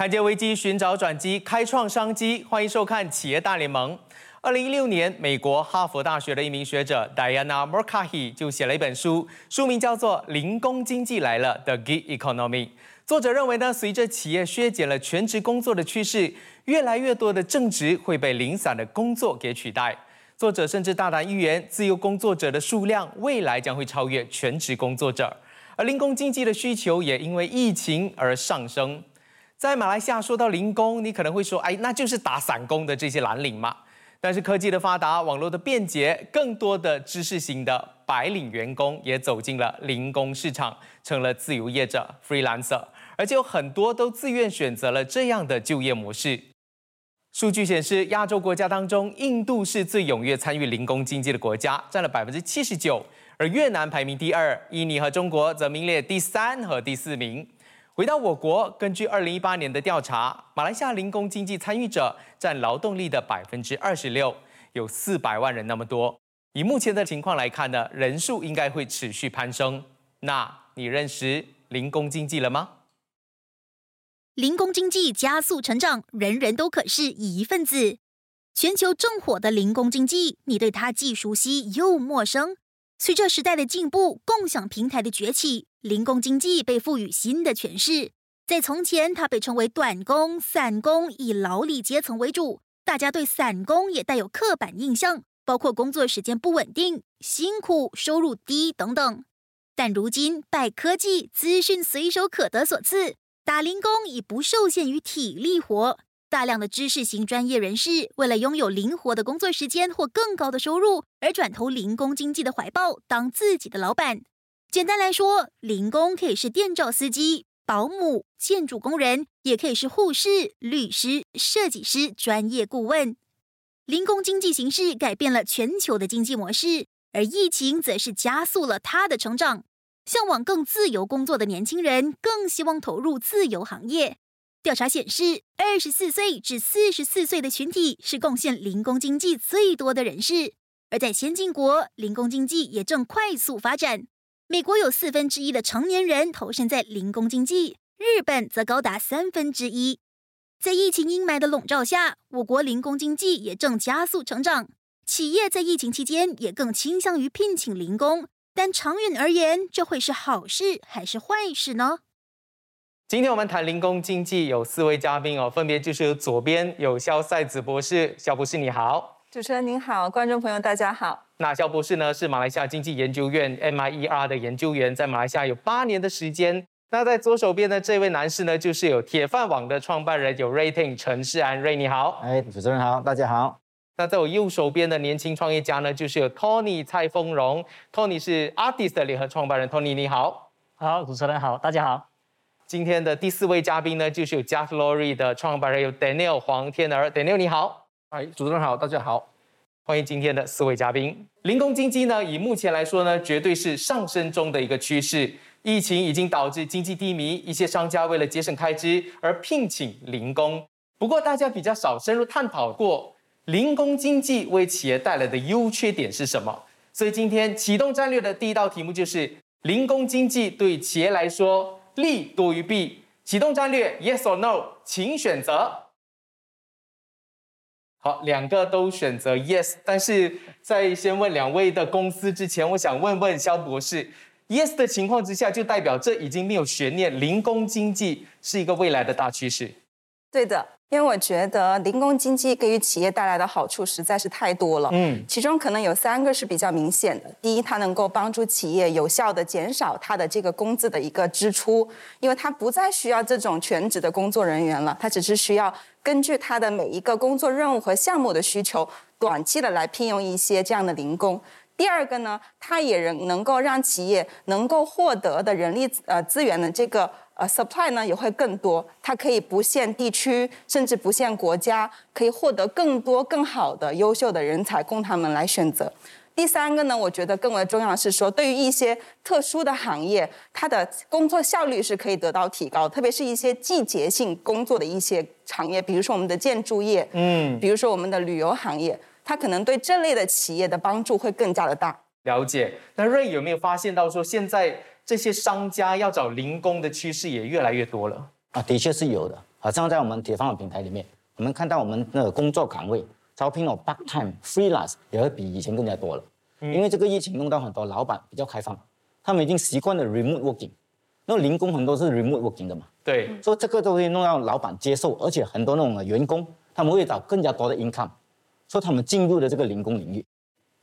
看见危机，寻找转机，开创商机。欢迎收看《企业大联盟》。二零一六年，美国哈佛大学的一名学者 Diana Murkahi 就写了一本书，书名叫做《零工经济来了：The Gig Economy》。作者认为呢，随着企业削减了全职工作的趋势，越来越多的正职会被零散的工作给取代。作者甚至大胆预言，自由工作者的数量未来将会超越全职工作者，而零工经济的需求也因为疫情而上升。在马来西亚说到零工，你可能会说，哎，那就是打散工的这些蓝领嘛。但是科技的发达，网络的便捷，更多的知识型的白领员工也走进了零工市场，成了自由业者 （freelancer），而且有很多都自愿选择了这样的就业模式。数据显示，亚洲国家当中，印度是最踊跃参与零工经济的国家，占了百分之七十九，而越南排名第二，印尼和中国则名列第三和第四名。回到我国，根据二零一八年的调查，马来西亚零工经济参与者占劳动力的百分之二十六，有四百万人那么多。以目前的情况来看呢，人数应该会持续攀升。那你认识零工经济了吗？零工经济加速成长，人人都可是一份子。全球正火的零工经济，你对它既熟悉又陌生。随着时代的进步，共享平台的崛起。零工经济被赋予新的诠释，在从前，它被称为短工、散工，以劳力阶层为主。大家对散工也带有刻板印象，包括工作时间不稳定、辛苦、收入低等等。但如今，拜科技资讯随手可得所赐，打零工已不受限于体力活。大量的知识型专业人士，为了拥有灵活的工作时间或更高的收入，而转投零工经济的怀抱，当自己的老板。简单来说，零工可以是电照司机、保姆、建筑工人，也可以是护士、律师、设计师、专业顾问。零工经济形式改变了全球的经济模式，而疫情则是加速了它的成长。向往更自由工作的年轻人更希望投入自由行业。调查显示，二十四岁至四十四岁的群体是贡献零工经济最多的人士，而在先进国，零工经济也正快速发展。美国有四分之一的成年人投身在零工经济，日本则高达三分之一。在疫情阴霾的笼罩下，我国零工经济也正加速成长。企业在疫情期间也更倾向于聘请零工，但长远而言，这会是好事还是坏事呢？今天我们谈零工经济，有四位嘉宾哦，分别就是左边有肖赛子博士，肖博士你好。主持人您好，观众朋友大家好。那肖博士呢是马来西亚经济研究院 MIER 的研究员，在马来西亚有八年的时间。那在左手边的这位男士呢，就是有铁饭网的创办人，有 Rating 陈世安，瑞你好。哎，主持人好，大家好。那在我右手边的年轻创业家呢，就是有 Tony 蔡丰荣，Tony 是 Artist 的联合创办人，Tony 你好。好，主持人好，大家好。今天的第四位嘉宾呢，就是有 j a f f l o r y 的创办人，有 Daniel 黄天儿，Daniel 你好。哎，主持人好，大家好，欢迎今天的四位嘉宾。零工经济呢，以目前来说呢，绝对是上升中的一个趋势。疫情已经导致经济低迷，一些商家为了节省开支而聘请零工。不过，大家比较少深入探讨过零工经济为企业带来的优缺点是什么。所以，今天启动战略的第一道题目就是零工经济对企业来说利多于弊。启动战略，Yes or No，请选择。好，两个都选择 yes，但是在先问两位的公司之前，我想问问肖博士，yes 的情况之下，就代表这已经没有悬念，零工经济是一个未来的大趋势。对的。因为我觉得零工经济给予企业带来的好处实在是太多了，嗯，其中可能有三个是比较明显的。第一，它能够帮助企业有效的减少它的这个工资的一个支出，因为它不再需要这种全职的工作人员了，它只是需要根据它的每一个工作任务和项目的需求，短期的来聘用一些这样的零工。第二个呢，它也能能够让企业能够获得的人力呃资源的这个。呃，supply 呢也会更多，它可以不限地区，甚至不限国家，可以获得更多更好的优秀的人才供他们来选择。第三个呢，我觉得更为重要的是说，对于一些特殊的行业，它的工作效率是可以得到提高，特别是一些季节性工作的一些行业，比如说我们的建筑业，嗯，比如说我们的旅游行业，它可能对这类的企业的帮助会更加的大。了解。那瑞有没有发现到说现在？这些商家要找零工的趋势也越来越多了啊，的确是有的。好像在我们铁饭碗平台里面，我们看到我们的工作岗位招聘了 part time freelance 也会比以前更加多了。因为这个疫情弄到很多老板比较开放，他们已经习惯了 remote working，那零工很多是 remote working 的嘛，对，所以这个都会弄到老板接受，而且很多那种员工他们会找更加多的 income，所以他们进入了这个零工领域。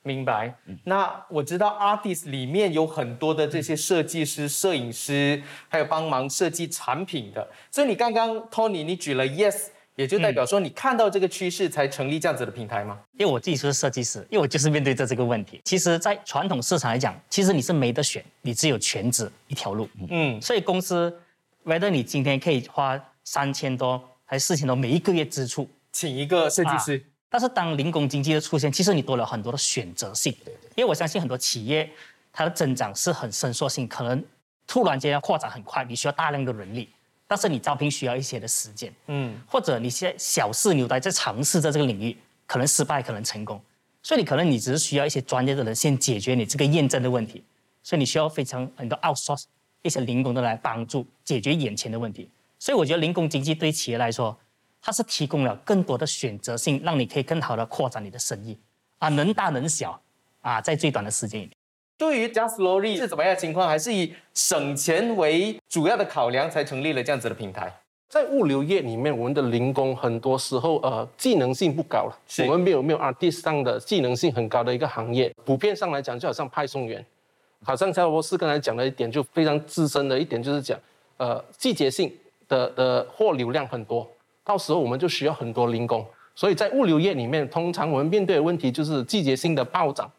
明白。那我知道 artist 里面有很多的这些设计师、摄影师，还有帮忙设计产品的。所以你刚刚 Tony 你举了 yes，也就代表说你看到这个趋势才成立这样子的平台吗？因为我自己是设计师，因为我就是面对着这个问题。其实，在传统市场来讲，其实你是没得选，你只有全职一条路。嗯，所以公司，whether 你今天可以花三千多还是四千多每一个月支出，请一个设计师。但是当零工经济的出现，其实你多了很多的选择性。因为我相信很多企业它的增长是很伸缩性，可能突然间要扩展很快，你需要大量的人力，但是你招聘需要一些的时间。嗯，或者你现在小试牛刀在尝试在这个领域，可能失败，可能成功，所以你可能你只是需要一些专业的人先解决你这个验证的问题，所以你需要非常很多 outsource 一些零工的来帮助解决眼前的问题。所以我觉得零工经济对企业来说。它是提供了更多的选择性，让你可以更好的扩展你的生意，啊，能大能小，啊，在最短的时间里。对于 Just Lori 是怎么样的情况？还是以省钱为主要的考量才成立了这样子的平台？在物流业里面，我们的零工很多时候呃技能性不高了，我们没有没有 artist 上的技能性很高的一个行业。普遍上来讲，就好像派送员，好像肖博士刚才讲的一点就非常资深的一点，就是讲呃季节性的的货流量很多。到时候我们就需要很多零工，所以在物流业里面，通常我们面对的问题就是季节性的暴涨。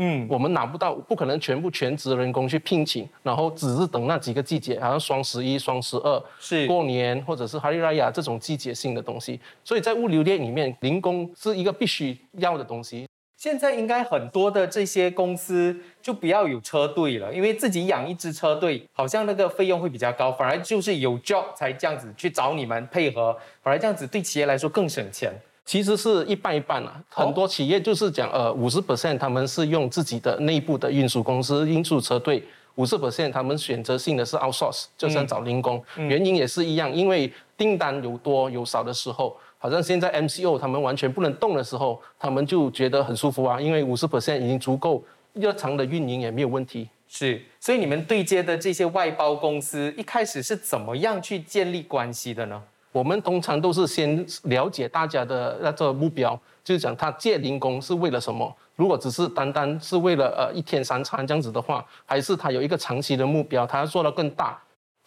嗯，我们拿不到，不可能全部全职人工去聘请，然后只是等那几个季节，好像双十一、双十二、是过年或者是哈利拉雅这种季节性的东西。所以在物流业里面，零工是一个必须要的东西。现在应该很多的这些公司就不要有车队了，因为自己养一支车队，好像那个费用会比较高，反而就是有 job 才这样子去找你们配合，反而这样子对企业来说更省钱。其实是一半一半啊，很多企业就是讲，呃，五十 percent 他们是用自己的内部的运输公司运输车队，五十 percent 他们选择性的是 outsource，就像找零工，原因也是一样，因为订单有多有少的时候。好像现在 MCO 他们完全不能动的时候，他们就觉得很舒服啊，因为五十 percent 已经足够日常的运营也没有问题。是，所以你们对接的这些外包公司一开始是怎么样去建立关系的呢？我们通常都是先了解大家的那个目标，就是讲他借零工是为了什么。如果只是单单是为了呃一天三餐这样子的话，还是他有一个长期的目标，他要做到更大。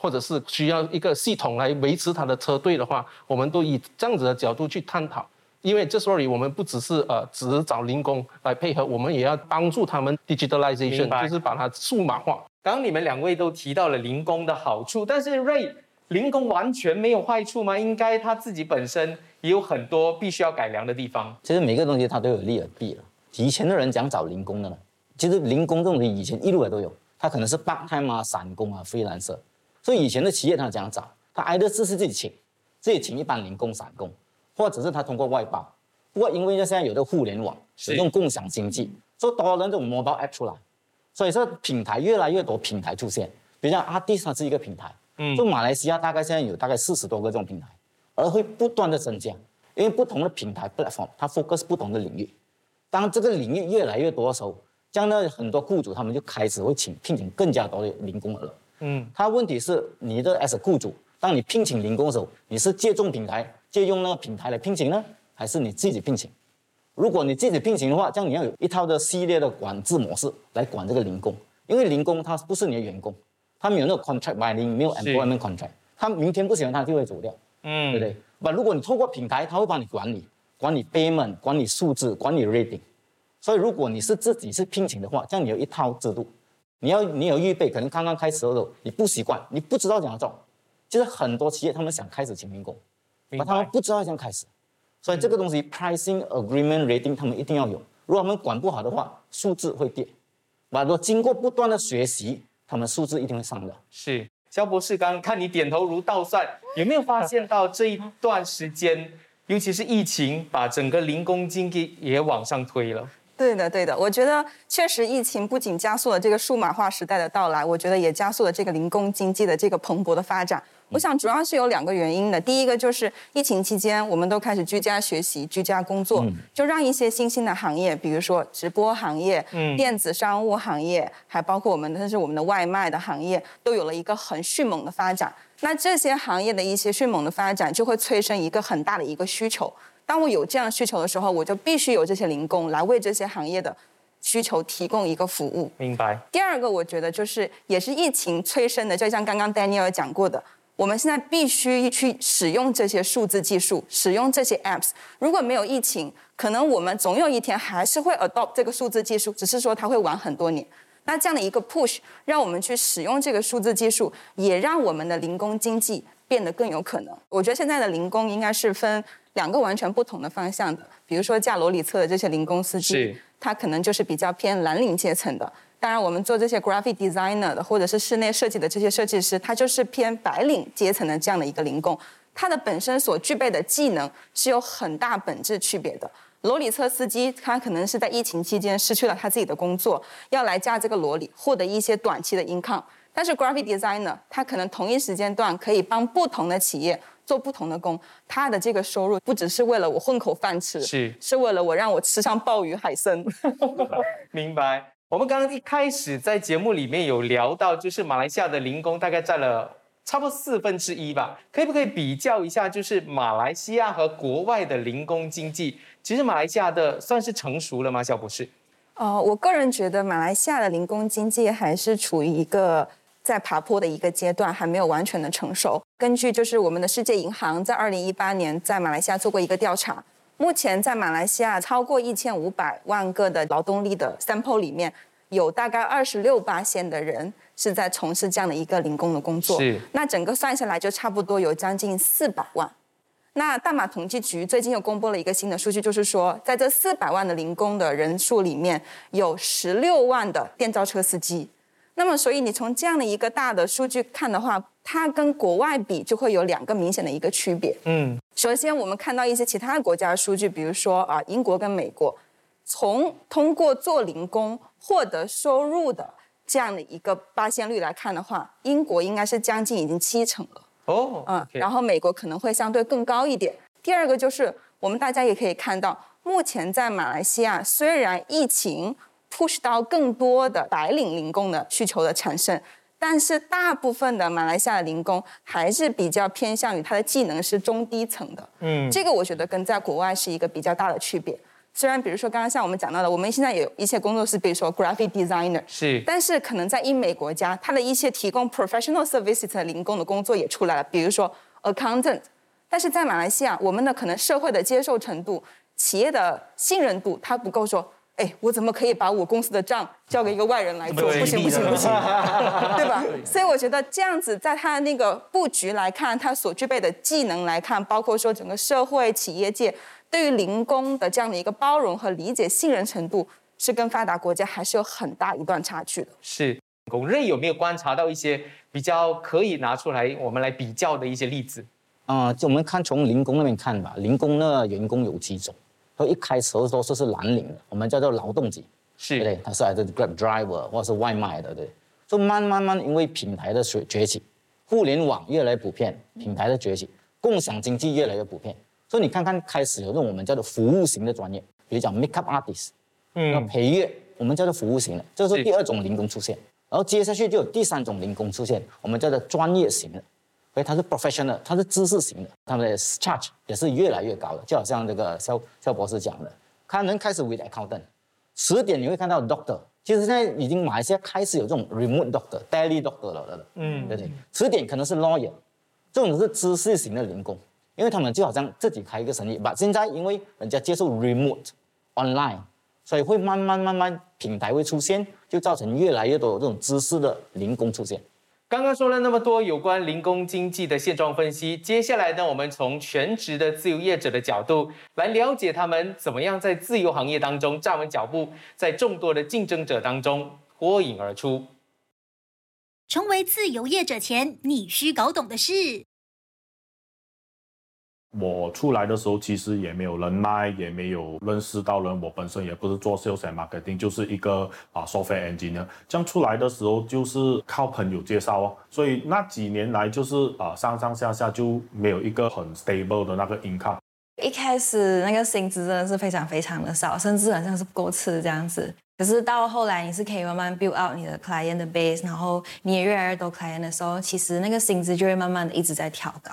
或者是需要一个系统来维持他的车队的话，我们都以这样子的角度去探讨。因为这所里我们不只是呃只找零工来配合，我们也要帮助他们 digitalization，就是把它数码化。刚刚你们两位都提到了零工的好处，但是 Ray，零工完全没有坏处吗？应该他自己本身也有很多必须要改良的地方。其实每个东西它都有利而弊了。以前的人讲找零工的呢，其实零工这种东西以前一路来都有，他可能是 part time 啊、散工啊、非蓝色。所以以前的企业他怎样找？他挨的是是自己请，自己请一般零工散工，或者是他通过外包。不过因为现在有的互联网，使用共享经济，所以多了那种 mobile app 出来，所以说品牌越来越多品牌出现。比如像阿迪它是一个品牌，嗯，就马来西亚大概现在有大概四十多个这种平台，而会不断的增加，因为不同的平台 platform 它 focus 不同的领域。当这个领域越来越多的时候，这样呢很多雇主他们就开始会请聘请更加多的零工了。嗯，他问题是你的 as 雇主，当你聘请零工的时候，你是借重品牌，借用那个品牌来聘请呢，还是你自己聘请？如果你自己聘请的话，这样你要有一套的系列的管制模式来管这个零工，因为零工他不是你的员工，他没有那个 contract binding，没有 employment contract，他明天不喜欢他就会走掉，嗯，对不对？那，如果你透过平台，他会帮你管理，管理 payment，管理数字，管理 rating，所以如果你是自己是聘请的话，这样你有一套制度。你要你有预备，可能刚刚开始的时候你不习惯，你不知道怎样做。其实很多企业他们想开始请员工，但他们不知道怎样开始，所以这个东西 pricing agreement rating 他们一定要有。如果他们管不好的话，数字会跌。如果经过不断的学习，他们数字一定会上的。是，肖博士刚看你点头如捣蒜，有没有发现到这一段时间，尤其是疫情，把整个零工经济也往上推了？对的，对的，我觉得确实疫情不仅加速了这个数码化时代的到来，我觉得也加速了这个零工经济的这个蓬勃的发展。我想主要是有两个原因的。第一个就是疫情期间，我们都开始居家学习、居家工作，就让一些新兴的行业，比如说直播行业、电子商务行业，还包括我们的是我们的外卖的行业，都有了一个很迅猛的发展。那这些行业的一些迅猛的发展，就会催生一个很大的一个需求。当我有这样需求的时候，我就必须有这些零工来为这些行业的需求提供一个服务。明白。第二个，我觉得就是也是疫情催生的，就像刚刚 Daniel 讲过的。我们现在必须去使用这些数字技术，使用这些 apps。如果没有疫情，可能我们总有一天还是会 adopt 这个数字技术，只是说它会晚很多年。那这样的一个 push，让我们去使用这个数字技术，也让我们的零工经济变得更有可能。我觉得现在的零工应该是分两个完全不同的方向的。比如说驾罗里车的这些零工司机，他可能就是比较偏蓝领阶层的。当然，我们做这些 graphic designer 的，或者是室内设计的这些设计师，他就是偏白领阶层的这样的一个零工，他的本身所具备的技能是有很大本质区别的。罗里车司机，他可能是在疫情期间失去了他自己的工作，要来驾这个罗里获得一些短期的 income。但是 graphic designer，他可能同一时间段可以帮不同的企业做不同的工，他的这个收入不只是为了我混口饭吃，是是为了我让我吃上鲍鱼海参。明白。我们刚刚一开始在节目里面有聊到，就是马来西亚的零工大概占了差不多四分之一吧，可以不可以比较一下，就是马来西亚和国外的零工经济？其实马来西亚的算是成熟了吗，小博士？呃，我个人觉得马来西亚的零工经济还是处于一个在爬坡的一个阶段，还没有完全的成熟。根据就是我们的世界银行在二零一八年在马来西亚做过一个调查。目前在马来西亚超过一千五百万个的劳动力的 sample 里面，有大概二十六八线的人是在从事这样的一个零工的工作。是。那整个算下来就差不多有将近四百万。那大马统计局最近又公布了一个新的数据，就是说在这四百万的零工的人数里面，有十六万的电召车司机。那么，所以你从这样的一个大的数据看的话，它跟国外比就会有两个明显的一个区别。嗯，首先我们看到一些其他国家的数据，比如说啊，英国跟美国，从通过做零工获得收入的这样的一个八线率来看的话，英国应该是将近已经七成了。哦，嗯，然后美国可能会相对更高一点。第二个就是我们大家也可以看到，目前在马来西亚虽然疫情。Push 到更多的白领零工的需求的产生，但是大部分的马来西亚的零工还是比较偏向于他的技能是中低层的。嗯，这个我觉得跟在国外是一个比较大的区别。虽然比如说刚刚像我们讲到的，我们现在有一些工作室，比如说 graphic designer，是，但是可能在英美国家，他的一些提供 professional services 的零工的工作也出来了，比如说 accountant。但是在马来西亚，我们的可能社会的接受程度、企业的信任度，它不够说。哎，我怎么可以把我公司的账交给一个外人来做？不行不行不行，对吧？所以我觉得这样子，在他那个布局来看，他所具备的技能来看，包括说整个社会企业界对于零工的这样的一个包容和理解、信任程度，是跟发达国家还是有很大一段差距的。是，龚瑞有没有观察到一些比较可以拿出来我们来比较的一些例子？啊，就我们看从零工那边看吧，零工呢员工有几种？一开始的时候是蓝领的，我们叫做劳动级，是。对，他是来自 Grab driver 或者是外卖的，对。就慢慢慢因为品牌的崛崛起，互联网越来越普遍，品牌的崛起，共享经济越来越普遍，所以你看看开始有这种我们叫做服务型的专业，比如讲 makeup artist，嗯，培育，我们叫做服务型的，这是。第二种零工出现，然后接下去就有第三种零工出现，我们叫做专业型的。所以它是 professional，它是知识型的，他们的 charge 也是越来越高的，就好像这个肖肖博士讲的，他能开始 with accountant，十点你会看到 doctor，其实现在已经马来西亚开始有这种 remote doctor，daily doctor 了，嗯，对不对？十点可能是 lawyer，这种是知识型的零工，因为他们就好像自己开一个生意，把现在因为人家接受 remote online，所以会慢慢慢慢平台会出现，就造成越来越多这种知识的零工出现。刚刚说了那么多有关零工经济的现状分析，接下来呢，我们从全职的自由业者的角度来了解他们怎么样在自由行业当中站稳脚步，在众多的竞争者当中脱颖而出。成为自由业者前，你需搞懂的是。我出来的时候其实也没有人脉，也没有认识到人。我本身也不是做 sales marketing，就是一个啊 software engineer。这样出来的时候就是靠朋友介绍哦。所以那几年来就是啊上上下下就没有一个很 stable 的那个 income。一开始那个薪资真的是非常非常的少，甚至好像是不够吃这样子。可是到后来你是可以慢慢 build out 你的 client base，然后你也越来越多 client 的时候，其实那个薪资就会慢慢的一直在调高。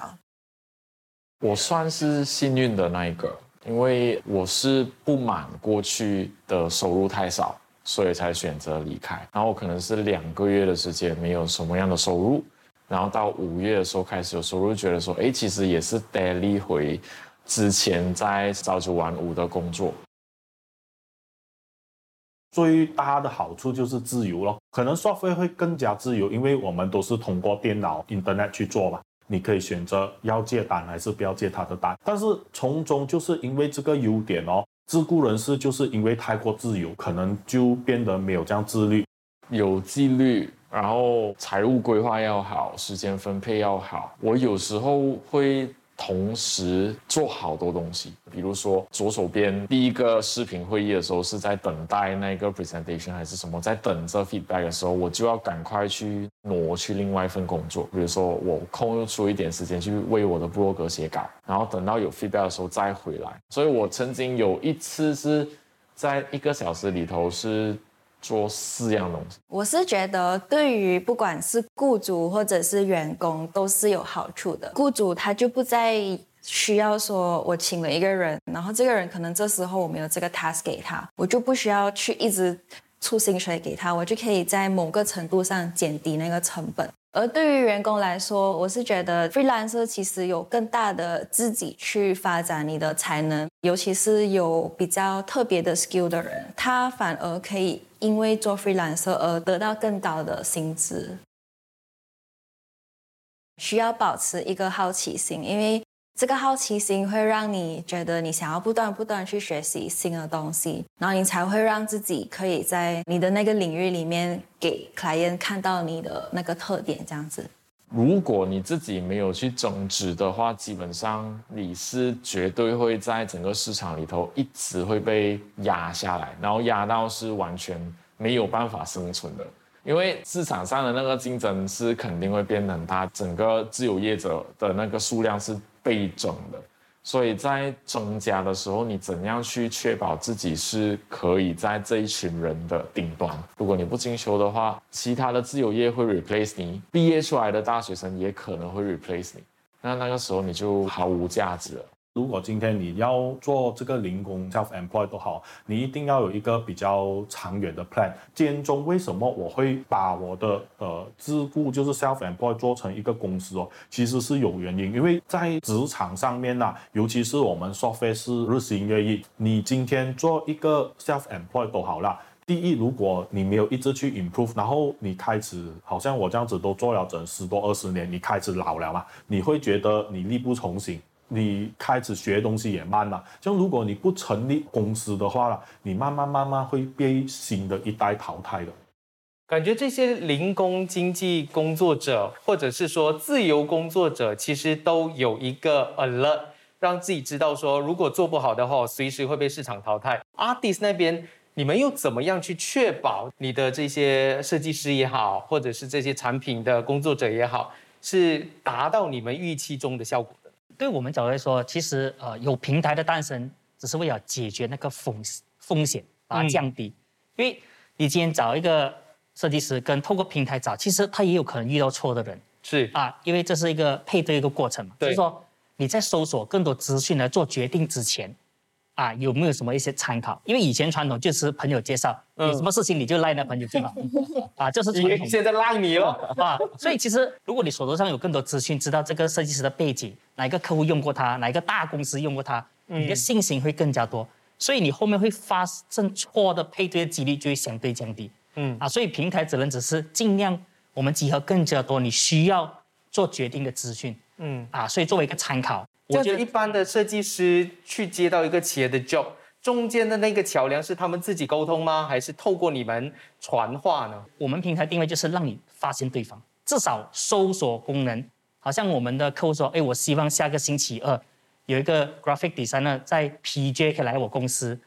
我算是幸运的那一个，因为我是不满过去的收入太少，所以才选择离开。然后可能是两个月的时间没有什么样的收入，然后到五月的时候开始有收入，觉得说，哎，其实也是 daily 回之前在朝九晚五的工作。最大的好处就是自由咯，可能 software 会更加自由，因为我们都是通过电脑 internet 去做嘛。你可以选择要借单还是不要借他的单，但是从中就是因为这个优点哦，自雇人士就是因为太过自由，可能就变得没有这样自律，有纪律，然后财务规划要好，时间分配要好。我有时候会。同时做好多东西，比如说左手边第一个视频会议的时候是在等待那个 presentation 还是什么，在等着 feedback 的时候，我就要赶快去挪去另外一份工作。比如说我空出一点时间去为我的部落格写稿，然后等到有 feedback 的时候再回来。所以我曾经有一次是在一个小时里头是。做四样东西，我是觉得对于不管是雇主或者是员工都是有好处的。雇主他就不再需要说我请了一个人，然后这个人可能这时候我没有这个 task 给他，我就不需要去一直出薪水给他，我就可以在某个程度上减低那个成本。而对于员工来说，我是觉得 freelancer 其实有更大的自己去发展你的才能，尤其是有比较特别的 skill 的人，他反而可以因为做 freelancer 而得到更高的薪资。需要保持一个好奇心，因为。这个好奇心会让你觉得你想要不断不断去学习新的东西，然后你才会让自己可以在你的那个领域里面给客人看到你的那个特点，这样子。如果你自己没有去增值的话，基本上你是绝对会在整个市场里头一直会被压下来，然后压到是完全没有办法生存的，因为市场上的那个竞争是肯定会变得很大，整个自由业者的那个数量是。倍增的，所以在增加的时候，你怎样去确保自己是可以在这一群人的顶端？如果你不进修的话，其他的自由业会 replace 你，毕业出来的大学生也可能会 replace 你，那那个时候你就毫无价值了。如果今天你要做这个零工 self employed 都好，你一定要有一个比较长远的 plan。间中为什么我会把我的呃自雇就是 self employed 做成一个公司哦？其实是有原因，因为在职场上面呐，尤其是我们 software 日新月异。你今天做一个 self employed 都好了。第一，如果你没有一直去 improve，然后你开始好像我这样子都做了整十多二十年，你开始老了嘛，你会觉得你力不从心。你开始学东西也慢了，就如果你不成立公司的话你慢慢慢慢会被新的一代淘汰的。感觉这些零工经济工作者，或者是说自由工作者，其实都有一个 alert，让自己知道说，如果做不好的话，随时会被市场淘汰。Artis 那边，你们又怎么样去确保你的这些设计师也好，或者是这些产品的工作者也好，是达到你们预期中的效果？对我们角度来说，其实呃有平台的诞生，只是为了解决那个风风险，把它降低。因为你今天找一个设计师，跟透过平台找，其实他也有可能遇到错的人。是啊，因为这是一个配对一个过程嘛。就是说你在搜索更多资讯来做决定之前。啊，有没有什么一些参考？因为以前传统就是朋友介绍，有什么事情你就赖那朋友就好。啊，就是传统。现在赖你了啊！所以其实如果你手头上有更多资讯，知道这个设计师的背景，哪一个客户用过他，哪一个大公司用过他，你的信心会更加多。所以你后面会发生错的配对的几率就会相对降低。嗯啊，所以平台只能只是尽量我们集合更加多你需要做决定的资讯。嗯啊，所以作为一个参考。我觉得一般的设计师去接到一个企业的 job，中间的那个桥梁是他们自己沟通吗？还是透过你们传话呢？我们平台定位就是让你发现对方，至少搜索功能，好像我们的客户说，哎，我希望下个星期二有一个 graphic designer 在 PJ 可以来我公司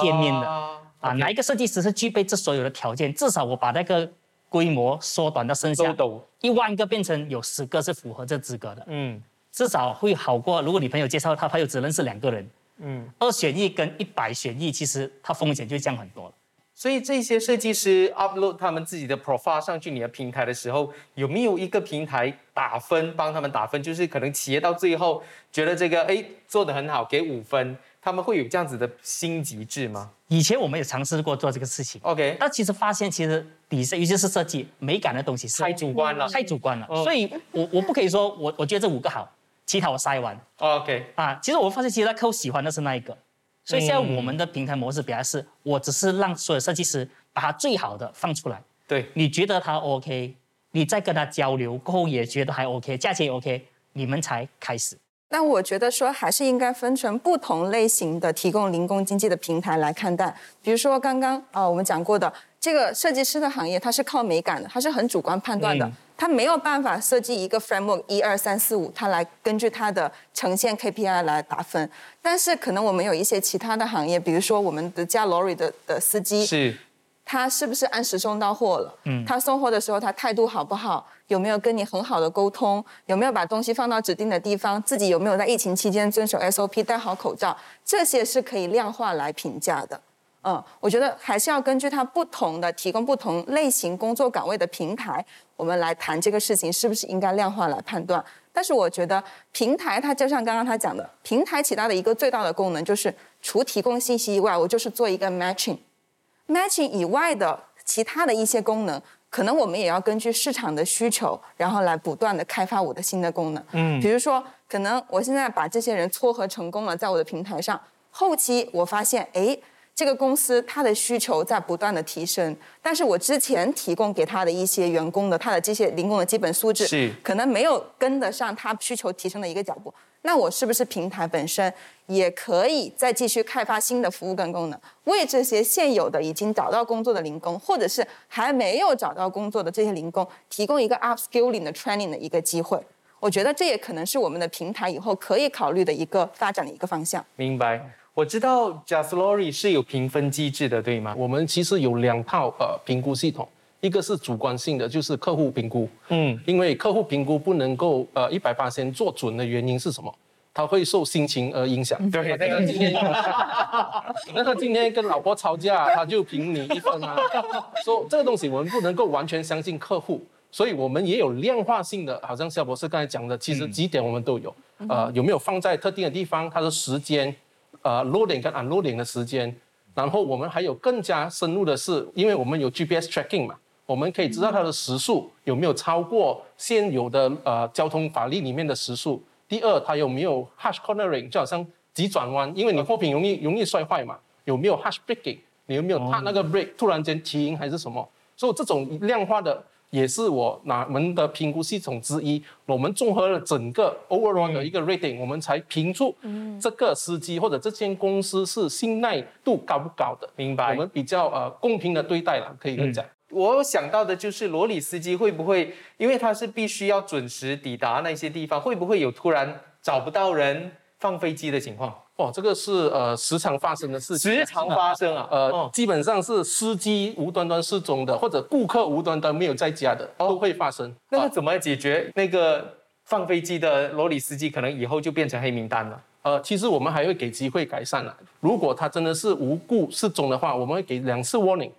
见面的啊啊，哪一个设计师是具备这所有的条件？至少我把那个规模缩短到剩下一万个，变成有十个是符合这资格的，嗯至少会好过如果你朋友介绍他朋友只认识两个人，嗯，二选一跟一百选一，其实它风险就降很多了。所以这些设计师 upload 他们自己的 profile 上去你的平台的时候，有没有一个平台打分帮他们打分？就是可能企业到最后觉得这个哎做得很好，给五分，他们会有这样子的星级制吗以前我们也尝试过做这个事情，？OK，但其实发现其实底色，尤其是设计美感的东西是太主观了。太主观了，嗯所以我我不可以说我我觉得这五个好，其他我筛完。OK，啊。其实我发现其实那客户喜欢的是那一个，所以现在我们的平台模式比较是，我只是让所有设计师把他最好的放出来，对，你觉得他 OK，你再跟他交流过后也觉得还 OK，价钱也 OK，你们才开始。那我觉得说还是应该分成不同类型的提供零工经济的平台来看待。比如说刚刚啊、呃我们讲过的这个设计师的行业，它是靠美感的，它是很主观判断的，嗯它没有办法设计一个 framework 一二三四五，它来根据它的呈现 KPI 来打分。但是可能我们有一些其他的行业，比如说我们的加 lorry 的的司机，是他是不是按时送到货了？嗯，他送货的时候他态度好不好？有没有跟你很好的沟通？有没有把东西放到指定的地方？自己有没有在疫情期间遵守 SOP，戴好口罩？这些是可以量化来评价的。嗯，我觉得还是要根据它不同的提供不同类型工作岗位的平台，我们来谈这个事情是不是应该量化来判断。但是我觉得平台它就像刚刚他讲的，平台起到的一个最大的功能就是除提供信息以外，我就是做一个 matching。matching 以外的其他的一些功能，可能我们也要根据市场的需求，然后来不断的开发我的新的功能。嗯，比如说，可能我现在把这些人撮合成功了，在我的平台上，后期我发现，哎。这个公司它的需求在不断的提升，但是我之前提供给他的一些员工的他的这些零工的基本素质，是可能没有跟得上他需求提升的一个脚步。那我是不是平台本身也可以再继续开发新的服务跟功能，为这些现有的已经找到工作的零工，或者是还没有找到工作的这些零工，提供一个 upskilling 的 training 的一个机会？我觉得这也可能是我们的平台以后可以考虑的一个发展的一个方向。明白。我知道 Just Lorry 是有评分机制的，对吗？我们其实有两套呃评估系统，一个是主观性的，就是客户评估，嗯，因为客户评估不能够呃一百八先做准的原因是什么？他会受心情而影响。对 那个今天，那个今天跟老婆吵架，他就评你一分啊。说这个东西我们不能够完全相信客户，所以我们也有量化性的，好像肖博士刚才讲的，其实几点我们都有，呃，有没有放在特定的地方，它的时间，呃，loading 跟 unloading 的时间，然后我们还有更加深入的是，因为我们有 GPS tracking 嘛，我们可以知道它的时速有没有超过现有的呃交通法律里面的时速。第二，它有没有 harsh cornering，就好像急转弯，因为你货品容易容易摔坏嘛，有没有 harsh braking，你有没有踏那个 brake 突然间停还是什么？所以这种量化的也是我哪们的评估系统之一。我们综合了整个 overall 的一个 rating，、我们才评出这个司机或者这间公司是信赖度高不高的。明白我们比较呃公平的对待了，可以这样讲。我想到的就是罗里司机会不会，因为他是必须要准时抵达那些地方，会不会有突然找不到人放飞机的情况？哇，这个是呃时常发生的事情，时常发生啊，呃，哦基本上是司机无端端失踪的，或者顾客无端端没有在家的，都会发生。啊那个怎么解决？那个放飞机的罗里司机可能以后就变成黑名单了。呃，其实我们还会给机会改善了。如果他真的是无故失踪的话，我们会给两次 warning。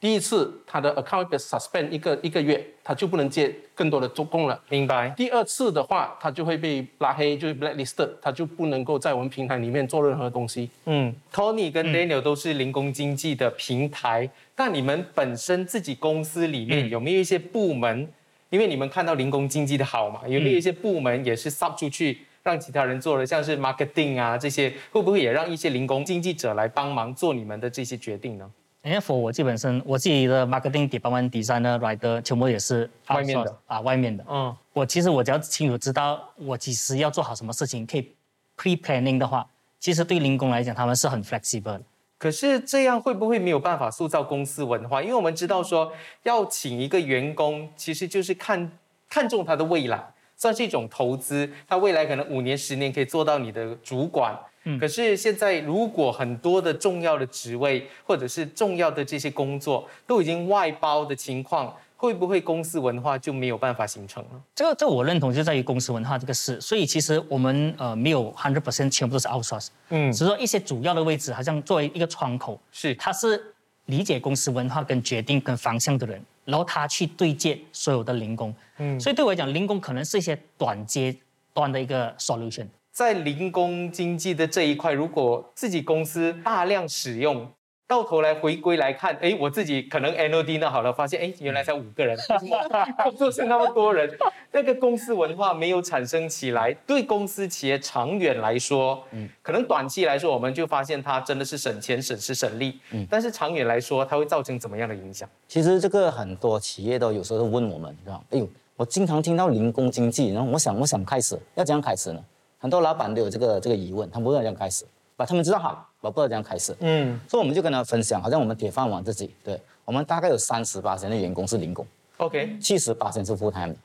第一次，他的 account 被 suspend 一个一个月，他就不能接更多的做工了。明白？第二次的话，他就会被拉黑，就是 blacklisted，他就不能够在我们平台里面做任何东西。嗯，Tony 跟 Daniel 都是零工经济的平台，那你们本身自己公司里面有没有一些部门？因为你们看到零工经济的好嘛，有没有一些部门也是 sub 出去让其他人做的，像是 marketing 啊这些，会不会也让一些零工经济者来帮忙做你们的这些决定呢？因为 for 我基本上我自己的 marketing department designer writer 全部也是外面的啊，外面的。嗯，我其实我只要清楚知道我几时要做好什么事情，可以 pre planning 的话，其实对零工来讲他们是很 flexible 的。可是这样会不会没有办法塑造公司文化？因为我们知道说要请一个员工，其实就是看看重他的未来。算是一种投资，它未来可能五年、十年可以做到你的主管。嗯，可是现在如果很多的重要的职位或者是重要的这些工作都已经外包的情况，会不会公司文化就没有办法形成了？这个，这我认同，就在于公司文化这个事。所以其实我们呃没有 hundred percent 全部都是 outsource，嗯，只是说一些主要的位置，好像作为一个窗口，是它是理解公司文化跟决定跟方向的人，然后他去对接所有的零工，嗯，所以对我来讲，零工可能是一些短阶段的一个 solution。在零工经济的这一块，如果自己公司大量使用，到头来回归来看，哎，我自己可能 NOD 那好了，发现哎，原来才五个人，工作是那么多人，那个公司文化没有产生起来，对公司企业长远来说，嗯，可能短期来说，我们就发现它真的是省钱、省时、省力，嗯，但是长远来说，它会造成怎么样的影响？其实这个很多企业都有时候问我们，知道哎呦，我经常听到零工经济，然后我想，我想开始，要怎样开始呢？很多老板都有这个这个疑问，他们不知道怎样开始，把他们知道好，我不知道怎样开始。嗯，所以我们就跟他分享，好像我们铁饭碗自己，对我们大概有三十八的员工是零工，OK，七十八是 full time 的。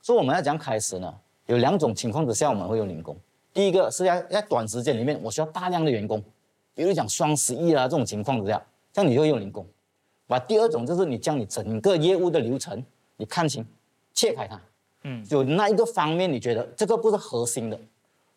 所以我们要怎样开始呢？有两种情况之下我们会用零工。第一个是要在短时间里面，我需要大量的员工，比如讲双十一啊这种情况之下，这样你就用零工。把第二种就是你将你整个业务的流程你看清，切开它，嗯，有那一个方面你觉得这个不是核心的。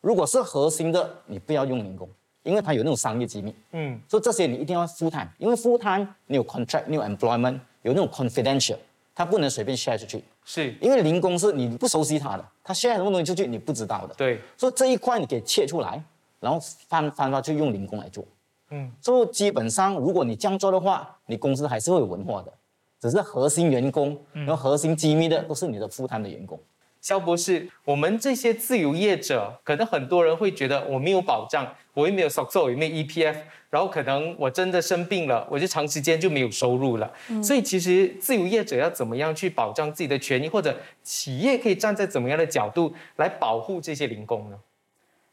如果是核心的，你不要用零工，因为它有那种商业机密。嗯，所以这些你一定要 full time，因为 full time 你有 contract，你有 employment，有那种 confidential，它不能随便 share 出去。是，因为零工是你不熟悉它的，它 share 什么东西出去你不知道的。对，所以这一块你给切出来，然后翻翻发去用零工来做。嗯，所以基本上如果你这样做的话，你公司还是会有文化的，只是核心员工，然后核心机密的都是你的 full time 的员工。肖博士，我们这些自由业者，可能很多人会觉得我没有保障，我又没有 s o c 也没有 EPF，然后可能我真的生病了，我就长时间就没有收入了。所以其实自由业者要怎么样去保障自己的权益，或者企业可以站在怎么样的角度来保护这些零工呢？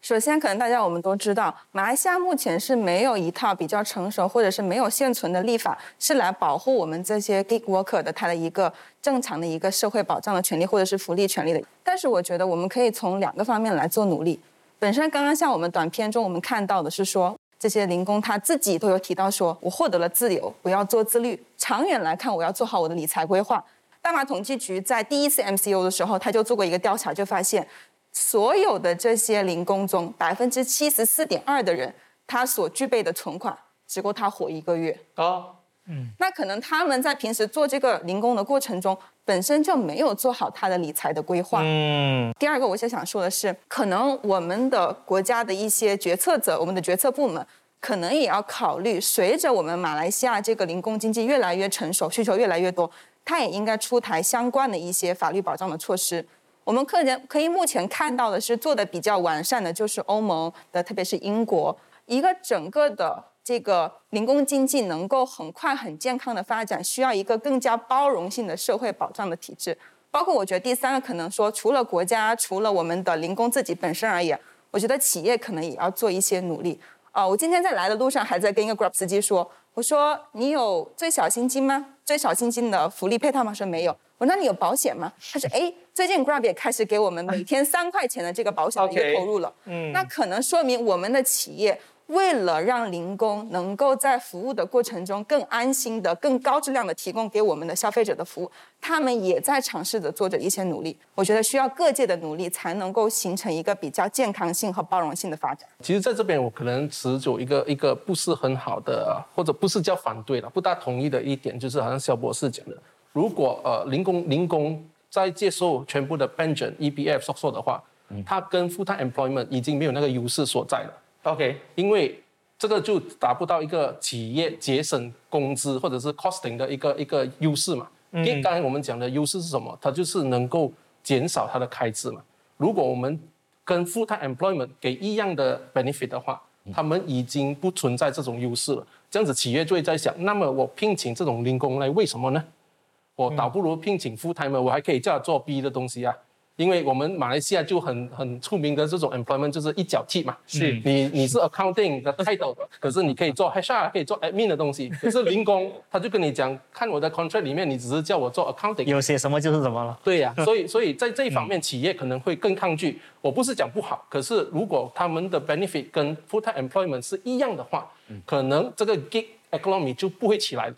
首先，可能大家我们都知道，马来西亚目前是没有一套比较成熟，或者是没有现存的立法，是来保护我们这些 gig worker 的他的一个正常的一个社会保障的权利，或者是福利权利的。但是，我觉得我们可以从两个方面来做努力。本身刚刚像我们短片中我们看到的是说，这些零工他自己都有提到说，我获得了自由，我要做自律，长远来看，我要做好我的理财规划。大马统计局在第一次 MCU 的时候，他就做过一个调查，就发现。所有的这些零工中，百分之七十四点二的人，他所具备的存款只够他活一个月。哦，嗯，那可能他们在平时做这个零工的过程中，本身就没有做好他的理财的规划。嗯，第二个，我就想说的是，可能我们的国家的一些决策者，我们的决策部门，可能也要考虑，随着我们马来西亚这个零工经济越来越成熟，需求越来越多，它也应该出台相关的一些法律保障的措施。我们客人可以目前看到的是做的比较完善的，就是欧盟的，特别是英国，一个整个的这个零工经济能够很快很健康的发展，需要一个更加包容性的社会保障的体制。包括我觉得第三个可能说，除了国家，除了我们的零工自己本身而言，我觉得企业可能也要做一些努力。啊，我今天在来的路上还在跟一个 Grab 司机说，我说你有最小薪金吗？最小薪金的福利配套吗？说没有。我说那你有保险吗？他说哎，最近 Grab 也开始给我们每天三块钱的这个保险的一个 投入了。嗯，那可能说明我们的企业为了让零工能够在服务的过程中更安心的、更高质量的提供给我们的消费者的服务，他们也在尝试着做着一些努力。我觉得需要各界的努力才能够形成一个比较健康性和包容性的发展。其实，在这边我可能持有一个一个不是很好的，或者不是叫反对了，不大同意的一点，就是好像肖博士讲的。如果呃零工零工在接受全部的 pension E B F 收受的话，他跟 full time employment 已经没有那个优势所在了。OK，因为这个就达不到一个企业节省工资或者是 costing 的一个一个优势嘛。因为刚才我们讲的优势是什么？它就是能够减少它的开支嘛。如果我们跟 full time employment 给一样的 benefit 的话，他们已经不存在这种优势了。这样子企业就会在想，那么我聘请这种零工来为什么呢？我倒不如聘请 full time，我还可以叫他做 B 的东西啊，因为我们马来西亚就很很出名的这种 employment 就是一脚踢嘛，是。你你是 accounting 的 title，可是你可以做 HR 可以做 admin 的东西，可是零工 他就跟你讲，看我的 contract 里面你只是叫我做 accounting，有些什么就是什么了。对呀、所以所以在这一方面企业可能会更抗拒。我不是讲不好，可是如果他们的 benefit 跟 full time employment 是一样的话，可能这个 gig economy 就不会起来了，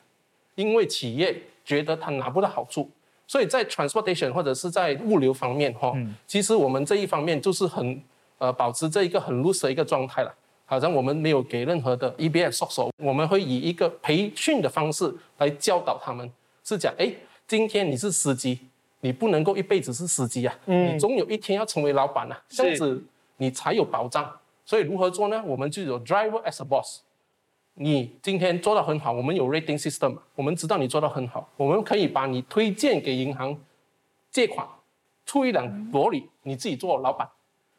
因为企业觉得他拿不到好处。所以在 transportation 或者是在物流方面哈，其实我们这一方面就是很呃保持这一个很 loose 的一个状态了。好像我们没有给任何的 EBS 收手，我们会以一个培训的方式来教导他们，是讲哎，今天你是司机，你不能够一辈子是司机啊，你总有一天要成为老板啊，这样子你才有保障。所以如何做呢？我们就有 driver as a boss。你今天做得很好，我们有 rating system，我们知道你做得很好，我们可以把你推荐给银行借款，出一辆罗里，你自己做老板，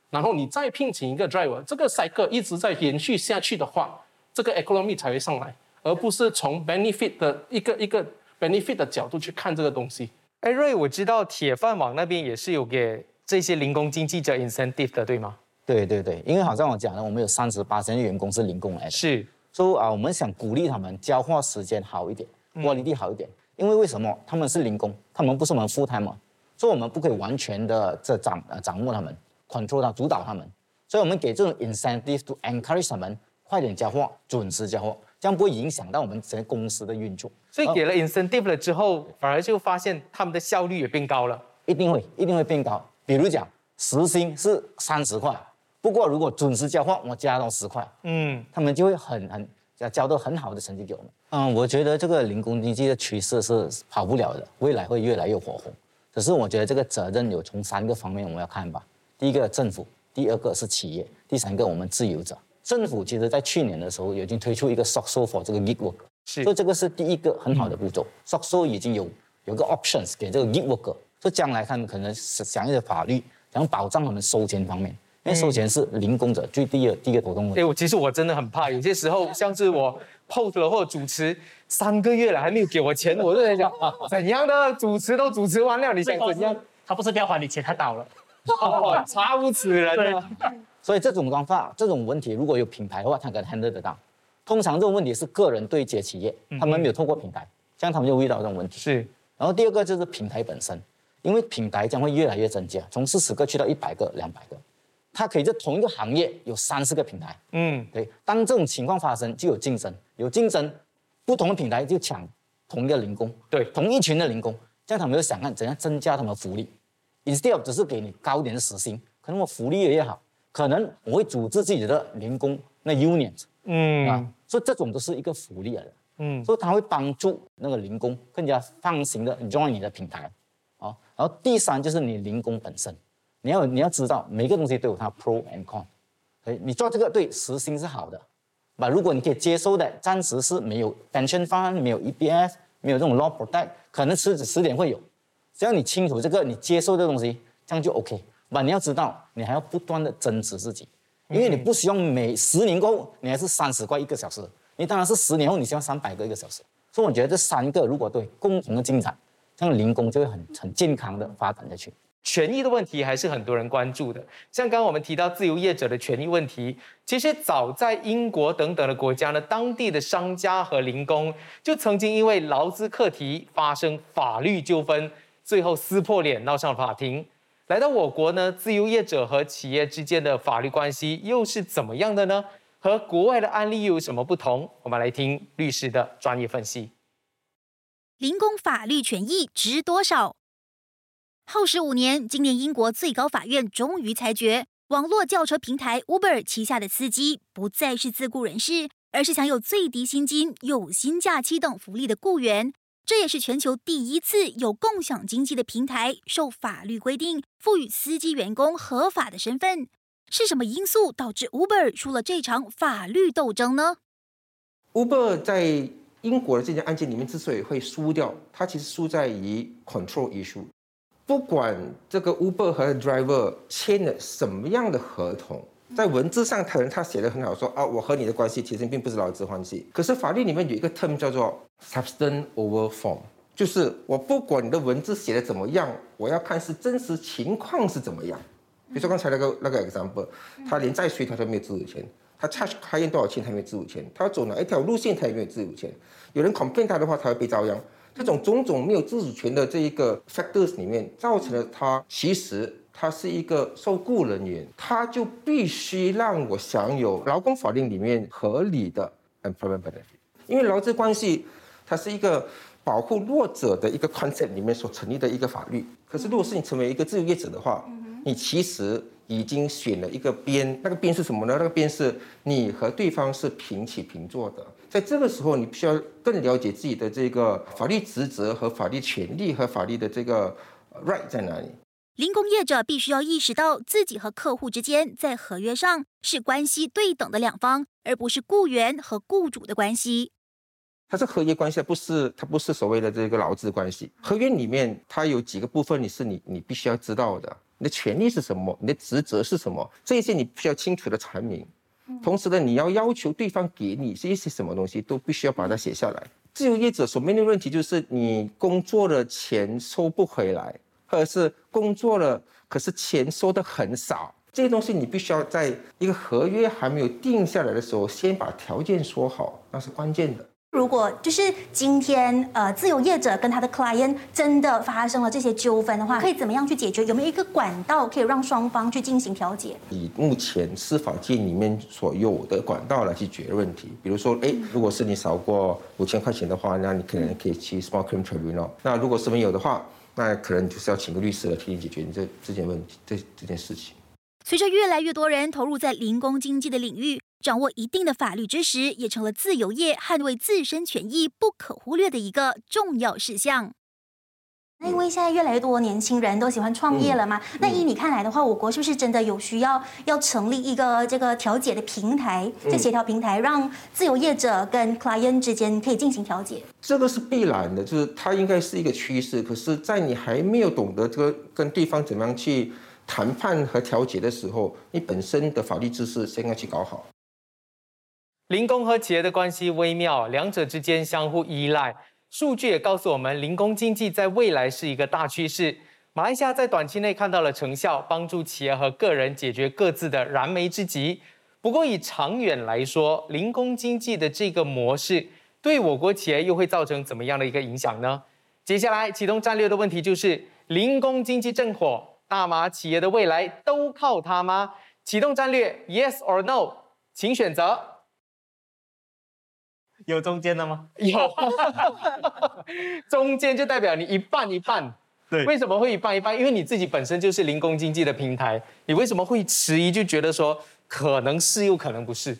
然后你再聘请一个 driver，这个 cycle 一直在延续下去的话，这个 economy 才会上来，而不是从 benefit 的一个一个 benefit 的角度去看这个东西。哎，瑞，我知道铁饭网那边也是有给这些零工经济者 incentive 的，对吗？对对对，因为好像我讲了，我们有三十八的员工是零工来的，是，所以啊，我们想鼓励他们交换时间好一点，quality 好一点。因为为什么他们是零工，他们不是我们 full time 所以我们不可以完全的这掌呃掌握他们，control 他，主导他们。所以我们给这种 incentive to encourage 他们快点交货，准时交货，这样不会影响到我们整个公司的运作。所以给了 incentive 了之后，反而就发现他们的效率也变高了。一定会，一定会变高。比如讲，时薪是三十块，不过如果准时交货，我加到十块，嗯，他们就会很很交交到很好的成绩给我们。嗯，我觉得这个零工经济的趋势是跑不了的，未来会越来越火红。只是我觉得这个责任有从三个方面我们要看吧。第一个政府，第二个是企业，第三个我们自由者。政府其实在去年的时候已经推出一个 s o c for 这个 gig work，是所以这个是第一个很好的步骤。s o c 已经有有个 options 给这个 gig worker，所以将来他们可能是想一些法律，想保障他们收钱方面，因为收钱是零工者最第一个第一个头痛问题哎，。我其实我真的很怕，有些时候像是我 post 了或者主持三个月了还没有给我钱，我就在想，怎样的主持都主持完了，你想怎样？他不是不要还你钱，他倒了。哦，差不死人了！所以这种方法、这种问题，如果有品牌的话，他可能 handle 得到。通常这种问题是个人对接企业，他们没有透过平台，这样他们就遇到这种问题。是，然后第二个就是平台本身，因为品牌将会越来越增加，从四十个去到一百个、两百个，它可以在同一个行业有三四个品牌。嗯，对，当这种情况发生，就有竞争，有竞争，不同的品牌就抢同一个零工，对。同一群的零工，这样他们就想看怎样增加他们的福利，instead of 只是给你高一点的时薪，可能我福利也越好，可能我会组织自己的零工那 union，嗯。啊，所以这种都是一个福利来的，嗯。所以它会帮助那个零工更加放心的 join 你的平台，啊，然后第三就是你零工本身，你要你要知道每个东西都有它 pro and con，所以你做这个对时薪是好的，吧？如果你可以接受的，暂时是没有 pension fund，没有 EBS，没有这种 law protect，可能迟迟点会有，只要你清楚这个，你接受这个东西，这样就 OK。吧？你要知道，你还要不断的增值自己，因为你不希望每十年过后你还是三十块一个小时，你当然是十年后你希望三百个一个小时。所以我觉得这三个如果对共同的进展，这样零工就会很很健康的发展下去。权益的问题还是很多人关注的。像刚刚我们提到自由业者的权益问题，其实早在英国等等的国家呢，当地的商家和零工就曾经因为劳资课题发生法律纠纷，最后撕破脸闹上法庭。来到我国呢，自由业者和企业之间的法律关系又是怎么样的呢？和国外的案例又有什么不同？我们来听律师的专业分析。零工法律权益值多少？耗时五年，今年英国最高法院终于裁决，网络轿车平台 Uber 旗下的司机不再是自雇人士，而是享有最低薪金、有薪假期等福利的雇员。这也是全球第一次有共享经济的平台受法律规定赋予司机员工合法的身份。是什么因素导致 Uber 输了这场法律斗争呢？Uber 在英国的这件案件里面之所以会输掉，它其实输在于 control issue。不管这个 Uber 和 driver 签了什么样的合同，在文字上可能他写的很好说，啊，我和你的关系其实并不是劳资关系。可是法律里面有一个 term 叫做 substance over form，就是我不管你的文字写的怎么样，我要看是真实情况是怎么样。比如说刚才那个那个 example，他连再税他都没有自主权，他 charge 开业多少钱他没有自主权，他要走哪一条路线他也没有自主权。有人 complain 他的话，他会被遭殃。这种种种没有自主权的这一个 factors 里面，造成了他其实他是一个受雇人员，他就必须让我享有劳工法令里面合理的 employment benefit。因为劳资关系它是一个保护弱者的一个 concept 里面所成立的一个法律。可是如果是你成为一个自由业者的话，你其实已经选了一个边，那个边是什么呢？那个边是你和对方是平起平坐的。在这个时候，你必须要更了解自己的这个法律职责和法律权利和法律的这个 right 在哪里。零工业者必须要意识到自己和客户之间在合约上是关系对等的两方，而不是雇员和雇主的关系。它是合约关系，不是它不是所谓的这个劳资关系。合约里面它有几个部分，你是你你必须要知道的。你的权利是什么？你的职责是什么？这些你必须要清楚的阐明。同时呢，你要要求对方给你是一些什么东西，都必须要把它写下来。自由业者所面临的问题就是你工作的钱收不回来，或者是工作了可是钱收的很少，这些东西你必须要在一个合约还没有定下来的时候，先把条件说好，那是关键的。如果就是今天，呃，自由业者跟他的 client 真的发生了这些纠纷的话，可以怎么样去解决？有没有一个管道可以让双方去进行调解？以目前司法界里面所有的管道来去解决问题，比如说，哎，如果是你少过五千块钱的话，那你可能可以去 small claim tribunal。那如果是没有的话，那可能就是要请个律师来替你解决你这这件问题，这这件事情。随着越来越多人投入在零工经济的领域。掌握一定的法律知识，也成了自由业捍卫自身权益不可忽略的一个重要事项。那因为现在越来越多年轻人都喜欢创业了嘛，那依你看来的话，我国是不是真的有需要要成立一个这个调解的平台，这协调平台，让自由业者跟 client 之间可以进行调解？这个是必然的，就是它应该是一个趋势。可是，在你还没有懂得这个跟对方怎么样去谈判和调解的时候，你本身的法律知识先要去搞好。零工和企业的关系微妙，两者之间相互依赖。数据也告诉我们，零工经济在未来是一个大趋势。马来西亚在短期内看到了成效，帮助企业和个人解决各自的燃眉之急。不过，以长远来说，零工经济的这个模式对我国企业又会造成怎么样的一个影响呢？接下来启动战略的问题就是：零工经济正火，大马企业的未来都靠它吗？启动战略，Yes or No，请选择。有中间的吗？有，中间就代表你一半一半。对，为什么会一半一半？因为你自己本身就是零工经济的平台，你为什么会迟疑？就觉得说可能是又可能不是？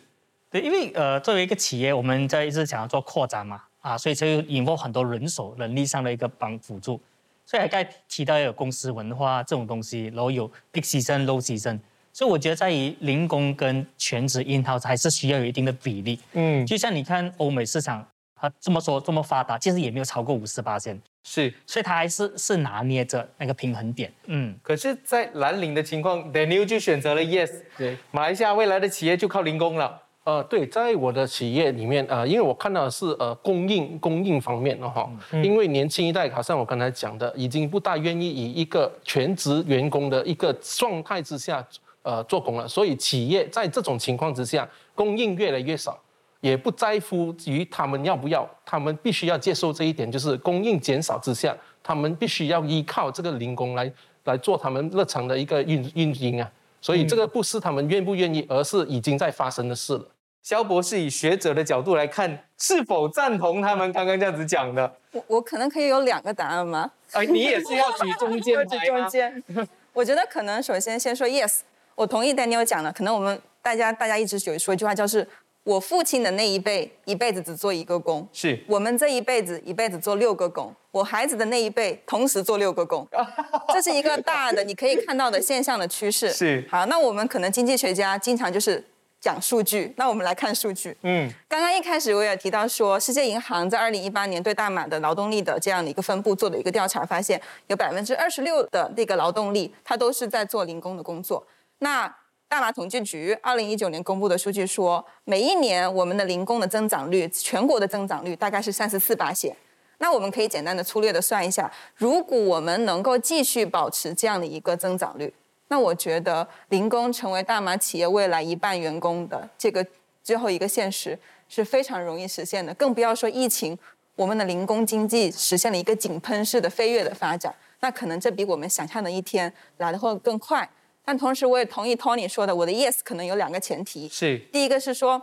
对，因为呃，作为一个企业，我们在一直想要做扩展嘛，啊，所以就引入很多人手、人力上的一个帮辅助。所以刚才提到有公司文化这种东西，然后有 big season、low season。所以我觉得在于零工跟全职 in house 还是需要有一定的比例。嗯，就像你看欧美市场，它这么说这么发达，其实也没有超过五十八线。是，所以它还是是拿捏着那个平衡点。嗯，可是，在蓝领的情况，Daniel 就选择了 yes。对，马来西亚未来的企业就靠零工了。呃，对，在我的企业里面，呃，因为我看到的是呃供应供应方面的哈，因为年轻一代，好像我刚才讲的，已经不大愿意以一个全职员工的一个状态之下。呃，做工了，所以企业在这种情况之下，供应越来越少，也不在乎于他们要不要，他们必须要接受这一点，就是供应减少之下，他们必须要依靠这个零工来来做他们日常的一个运运营啊。所以这个不是他们愿不愿意，而是已经在发生的事了。肖博士以学者的角度来看，是否赞同他们刚刚这样子讲的？我我可能可以有两个答案吗？哎，你也是要举中间 举中间。我觉得可能首先先说 yes。我同意 Daniel 讲的，可能我们大家大家一直有说一句话，就是我父亲的那一辈一辈子只做一个工，是我们这一辈子一辈子做六个工，我孩子的那一辈同时做六个工，这是一个大的你可以看到的现象的趋势。是好，那我们可能经济学家经常就是讲数据，那我们来看数据。嗯，刚刚一开始我也提到说，世界银行在二零一八年对大马的劳动力的这样的一个分布做的一个调查，发现有百分之二十六的那个劳动力，它都是在做零工的工作。那大马统计局二零一九年公布的数据说，每一年我们的零工的增长率，全国的增长率大概是三十四八线。那我们可以简单的粗略的算一下，如果我们能够继续保持这样的一个增长率，那我觉得零工成为大马企业未来一半员工的这个最后一个现实是非常容易实现的。更不要说疫情，我们的零工经济实现了一个井喷式的飞跃的发展，那可能这比我们想象的一天来的会更快。但同时，我也同意 Tony 说的，我的 yes 可能有两个前提。是，第一个是说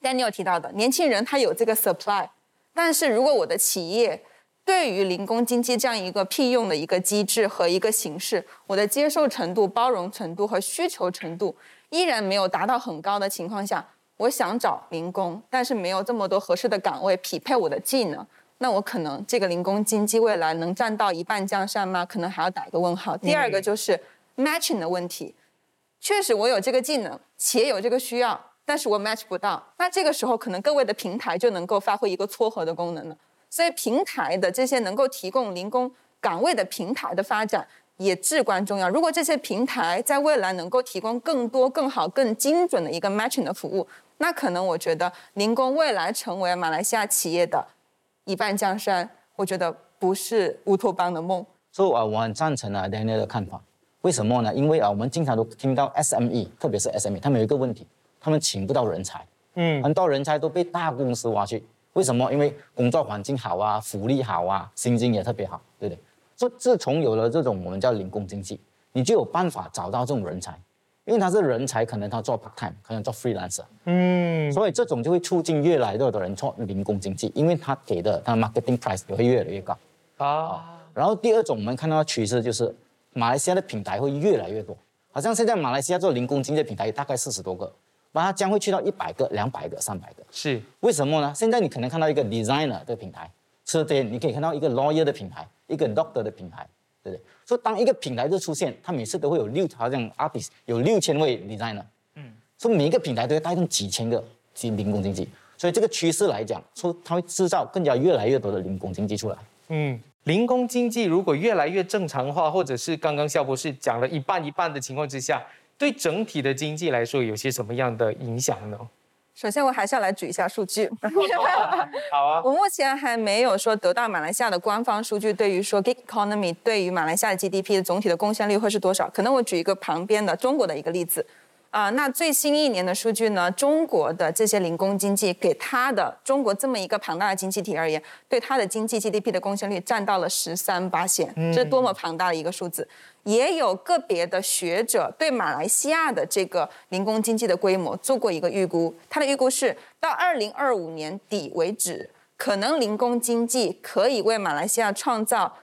，Daniel 提到的，年轻人他有这个 supply，但是如果我的企业对于零工经济这样一个聘用的一个机制和一个形式，我的接受程度、包容程度和需求程度依然没有达到很高的情况下，我想找零工，但是没有这么多合适的岗位匹配我的技能，那我可能这个零工经济未来能占到一半江山吗？可能还要打一个问号。第二个就是。Matching 的问题，确实我有这个技能，企业有这个需要，但是我 match 不到。那这个时候，可能各位的平台就能够发挥一个撮合的功能了。所以，平台的这些能够提供零工岗位的平台的发展也至关重要。如果这些平台在未来能够提供更多、更好、更精准的一个 matching 的服务，那可能我觉得零工未来成为马来西亚企业的一半江山，我觉得不是乌托邦的梦。所以啊，我很赞成啊 Daniel 的看法。为什么呢？因为啊，我们经常都听到 SME，特别是 SME，他们有一个问题，他们请不到人才，嗯，很多人才都被大公司挖去。为什么？因为工作环境好啊，福利好啊，薪金也特别好，对不对？所以自从有了这种我们叫零工经济，你就有办法找到这种人才，因为他是人才，可能他做 part time，可能做 freelancer，嗯，所以这种就会促进越来越多的人做零工经济，因为他给的他 marketing price 也会越来越高啊。然后第二种我们看到的趋势就是。马来西亚的品牌会越来越多，好像现在马来西亚做零工经济品牌大概四十多个，那它将会去到一百个、两百个、三百个。是为什么呢？现在你可能看到一个 designer 的品牌，车店你可以看到一个 lawyer 的品牌，一个 doctor 的品牌，对不对？所以当一个品牌的出现，它每次都会有六，好像 artist 有六千位 designer，嗯，所以每一个品牌都会带动几千个零工经济，所以这个趋势来讲，说它会制造更加越来越多的零工经济出来，嗯。零工经济如果越来越正常化，或者是刚刚肖博士讲了一半一半的情况之下，对整体的经济来说有些什么样的影响呢？首先，我还是要来举一下数据。好啊。我目前还没有说得到马来西亚的官方数据，对于说 gig economy 对于马来西亚的 GDP 的总体的贡献率会是多少？可能我举一个旁边的中国的一个例子。啊，那最新一年的数据呢？中国的这些零工经济给它的中国这么一个庞大的经济体而言，对它的经济 GDP 的贡献率占到了十三八线，这是多么庞大的一个数字！也有个别的学者对马来西亚的这个零工经济的规模做过一个预估，他的预估是到二零二五年底为止，可能零工经济可以为马来西亚创造。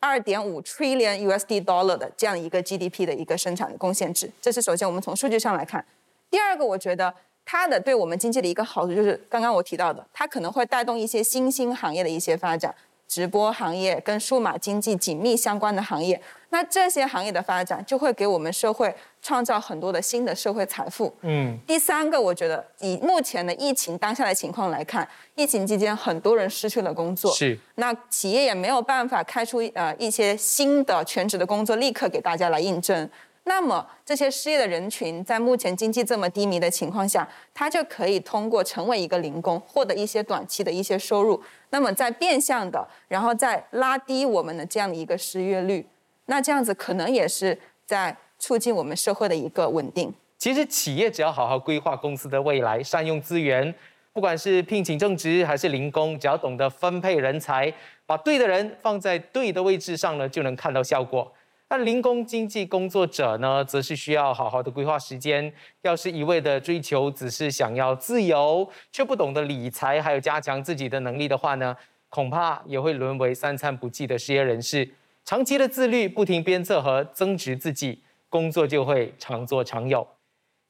二点五 trillion USD dollar 的这样一个 GDP 的一个生产的贡献值，这是首先我们从数据上来看。第二个，我觉得它的对我们经济的一个好处就是刚刚我提到的，它可能会带动一些新兴行业的一些发展。直播行业跟数码经济紧密相关的行业，那这些行业的发展就会给我们社会创造很多的新的社会财富。嗯，第三个，我觉得以目前的疫情当下的情况来看，疫情期间很多人失去了工作，是，那企业也没有办法开出呃一些新的全职的工作，立刻给大家来应征。那么这些失业的人群，在目前经济这么低迷的情况下，他就可以通过成为一个零工，获得一些短期的一些收入。那么在变相的，然后再拉低我们的这样的一个失业率。那这样子可能也是在促进我们社会的一个稳定。其实企业只要好好规划公司的未来，善用资源，不管是聘请正职还是零工，只要懂得分配人才，把对的人放在对的位置上呢，就能看到效果。那零工经济工作者呢，则是需要好好的规划时间。要是一味的追求，只是想要自由，却不懂得理财，还有加强自己的能力的话呢，恐怕也会沦为三餐不济的失业人士。长期的自律，不停鞭策和增值自己，工作就会常做常有。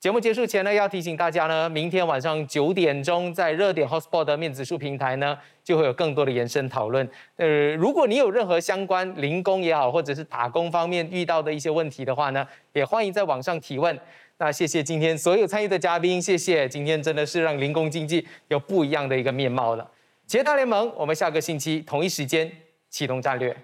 节目结束前呢，要提醒大家呢，明天晚上九点钟在热点 Hotspot 的面子书平台呢，就会有更多的延伸讨论。呃，如果你有任何相关零工也好，或者是打工方面遇到的一些问题的话呢，也欢迎在网上提问。那谢谢今天所有参与的嘉宾，谢谢今天真的是让零工经济有不一样的一个面貌了。企业大联盟，我们下个星期同一时间启动战略。